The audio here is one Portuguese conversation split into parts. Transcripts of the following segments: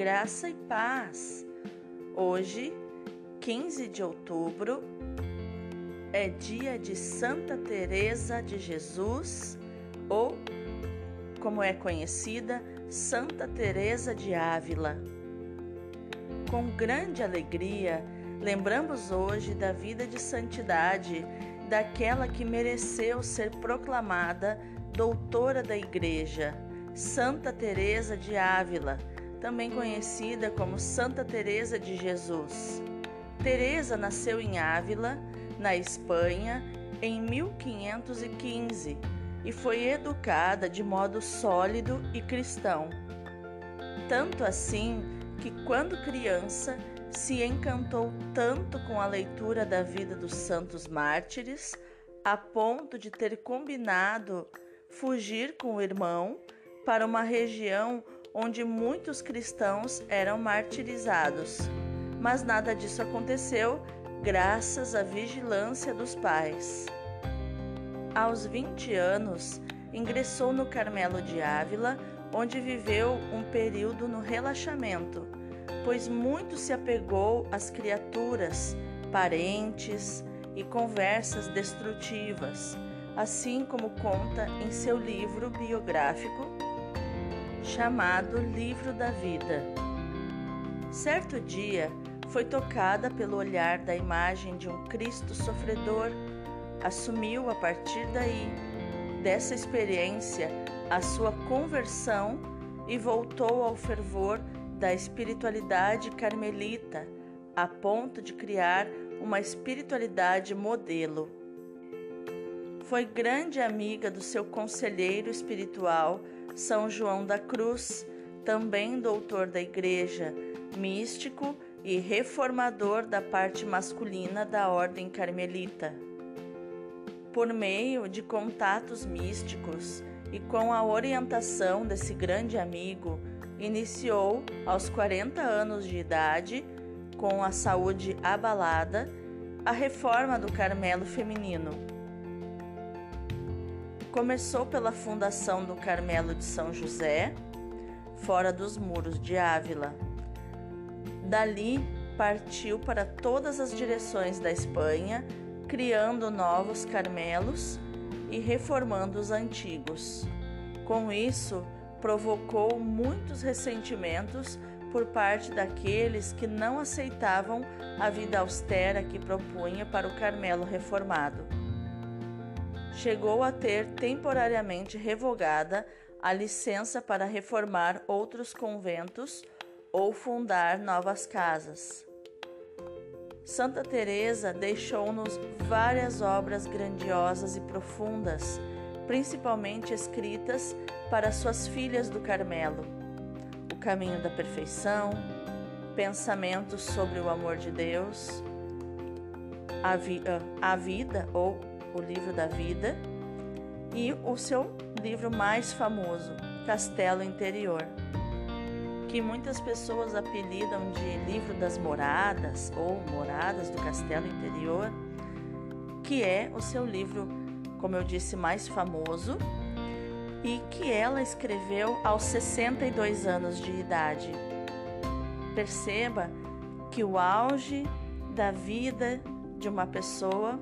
graça e paz. Hoje, 15 de outubro, é dia de Santa Teresa de Jesus, ou como é conhecida, Santa Teresa de Ávila. Com grande alegria, lembramos hoje da vida de santidade daquela que mereceu ser proclamada doutora da Igreja, Santa Teresa de Ávila, também conhecida como Santa Teresa de Jesus. Teresa nasceu em Ávila, na Espanha, em 1515 e foi educada de modo sólido e cristão. Tanto assim que, quando criança, se encantou tanto com a leitura da vida dos santos mártires, a ponto de ter combinado fugir com o irmão para uma região onde muitos cristãos eram martirizados. Mas nada disso aconteceu graças à vigilância dos pais. Aos 20 anos, ingressou no Carmelo de Ávila, onde viveu um período no relaxamento, pois muito se apegou às criaturas, parentes e conversas destrutivas, assim como conta em seu livro biográfico chamado Livro da Vida. Certo dia, foi tocada pelo olhar da imagem de um Cristo sofredor. Assumiu a partir daí, dessa experiência, a sua conversão e voltou ao fervor da espiritualidade carmelita, a ponto de criar uma espiritualidade modelo. Foi grande amiga do seu conselheiro espiritual, São João da Cruz, também doutor da Igreja, místico e reformador da parte masculina da Ordem Carmelita. Por meio de contatos místicos e com a orientação desse grande amigo, iniciou aos 40 anos de idade, com a saúde abalada, a reforma do Carmelo feminino. Começou pela fundação do Carmelo de São José, fora dos muros de Ávila. Dali partiu para todas as direções da Espanha, criando novos Carmelos e reformando os antigos. Com isso, provocou muitos ressentimentos por parte daqueles que não aceitavam a vida austera que propunha para o Carmelo reformado. Chegou a ter temporariamente revogada a licença para reformar outros conventos ou fundar novas casas. Santa Teresa deixou-nos várias obras grandiosas e profundas, principalmente escritas para suas filhas do Carmelo: O Caminho da Perfeição, Pensamentos sobre o Amor de Deus, A, Vi a Vida ou O Livro da Vida e o seu livro mais famoso, Castelo Interior, que muitas pessoas apelidam de Livro das Moradas ou Moradas do Castelo Interior, que é o seu livro, como eu disse, mais famoso e que ela escreveu aos 62 anos de idade. Perceba que o auge da vida de uma pessoa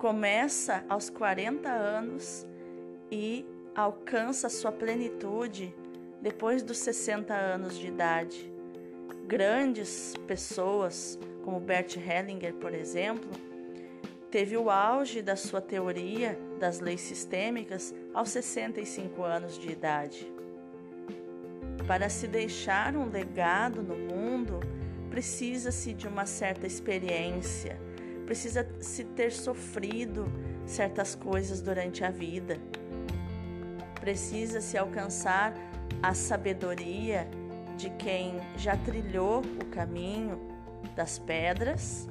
começa aos 40 anos e alcança sua plenitude depois dos 60 anos de idade. Grandes pessoas, como Bert Hellinger, por exemplo, teve o auge da sua teoria das leis sistêmicas aos 65 anos de idade. Para se deixar um legado no mundo, precisa-se de uma certa experiência, precisa-se ter sofrido certas coisas durante a vida, precisa-se alcançar a sabedoria de quem já trilhou o caminho das pedras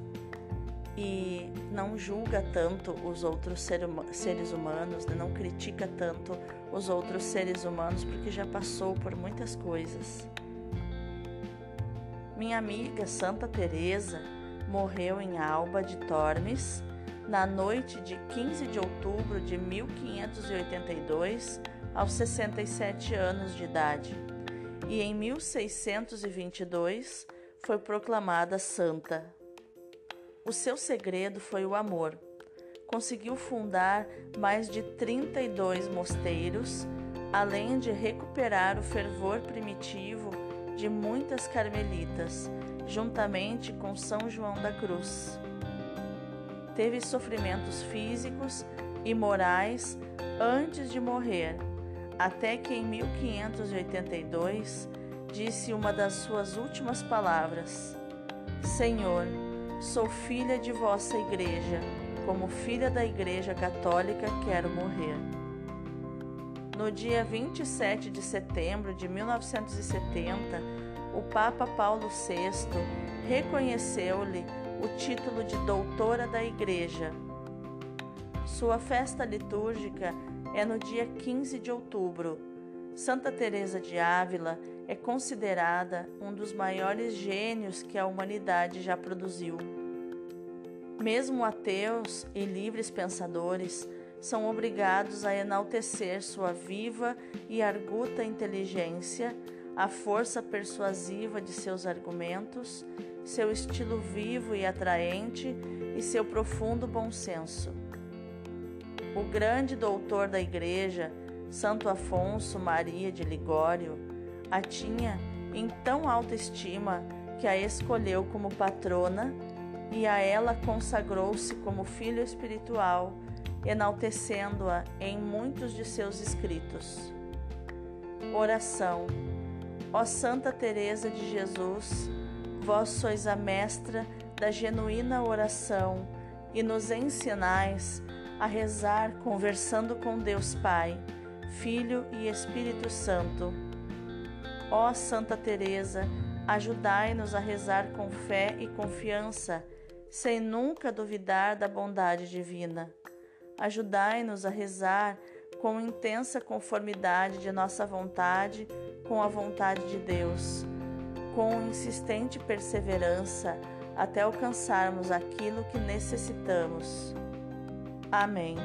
e não julga tanto os outros seres humanos, né? não critica tanto os outros seres humanos porque já passou por muitas coisas. Minha amiga Santa Teresa morreu em Alba de Tormes na noite de 15 de outubro de 1582, aos 67 anos de idade. e em 1622 foi proclamada santa. O seu segredo foi o amor. Conseguiu fundar mais de 32 mosteiros, além de recuperar o fervor primitivo de muitas carmelitas, juntamente com São João da Cruz. Teve sofrimentos físicos e morais antes de morrer, até que em 1582 disse uma das suas últimas palavras: Senhor, sou filha de vossa igreja, como filha da Igreja Católica quero morrer. No dia 27 de setembro de 1970, o Papa Paulo VI reconheceu-lhe o título de doutora da Igreja. Sua festa litúrgica é no dia 15 de outubro. Santa Teresa de Ávila é considerada um dos maiores gênios que a humanidade já produziu. Mesmo ateus e livres pensadores são obrigados a enaltecer sua viva e arguta inteligência, a força persuasiva de seus argumentos, seu estilo vivo e atraente e seu profundo bom senso. O grande doutor da Igreja, Santo Afonso Maria de Ligório, a tinha em tão alta estima que a escolheu como patrona e a ela consagrou-se como filho espiritual, enaltecendo-a em muitos de seus escritos. Oração. Ó Santa Teresa de Jesus, vós sois a mestra da genuína oração e nos ensinais a rezar conversando com Deus Pai, Filho e Espírito Santo Ó Santa Teresa, ajudai-nos a rezar com fé e confiança, sem nunca duvidar da bondade divina. Ajudai-nos a rezar com intensa conformidade de nossa vontade com a vontade de Deus, com insistente perseverança até alcançarmos aquilo que necessitamos. Amém.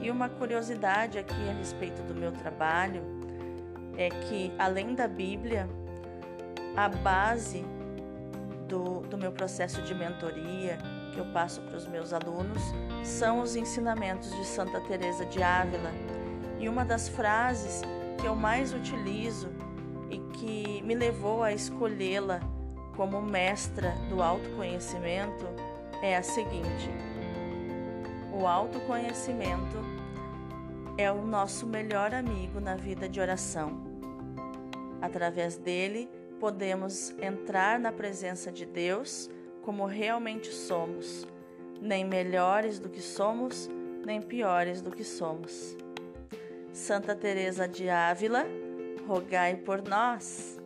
E uma curiosidade aqui a respeito do meu trabalho é que, além da Bíblia, a base do, do meu processo de mentoria que eu passo para os meus alunos são os ensinamentos de Santa Teresa de Ávila. E uma das frases que eu mais utilizo e que me levou a escolhê-la como mestra do autoconhecimento é a seguinte: o autoconhecimento é o nosso melhor amigo na vida de oração. Através dele, podemos entrar na presença de Deus como realmente somos, nem melhores do que somos, nem piores do que somos. Santa Teresa de Ávila, rogai por nós.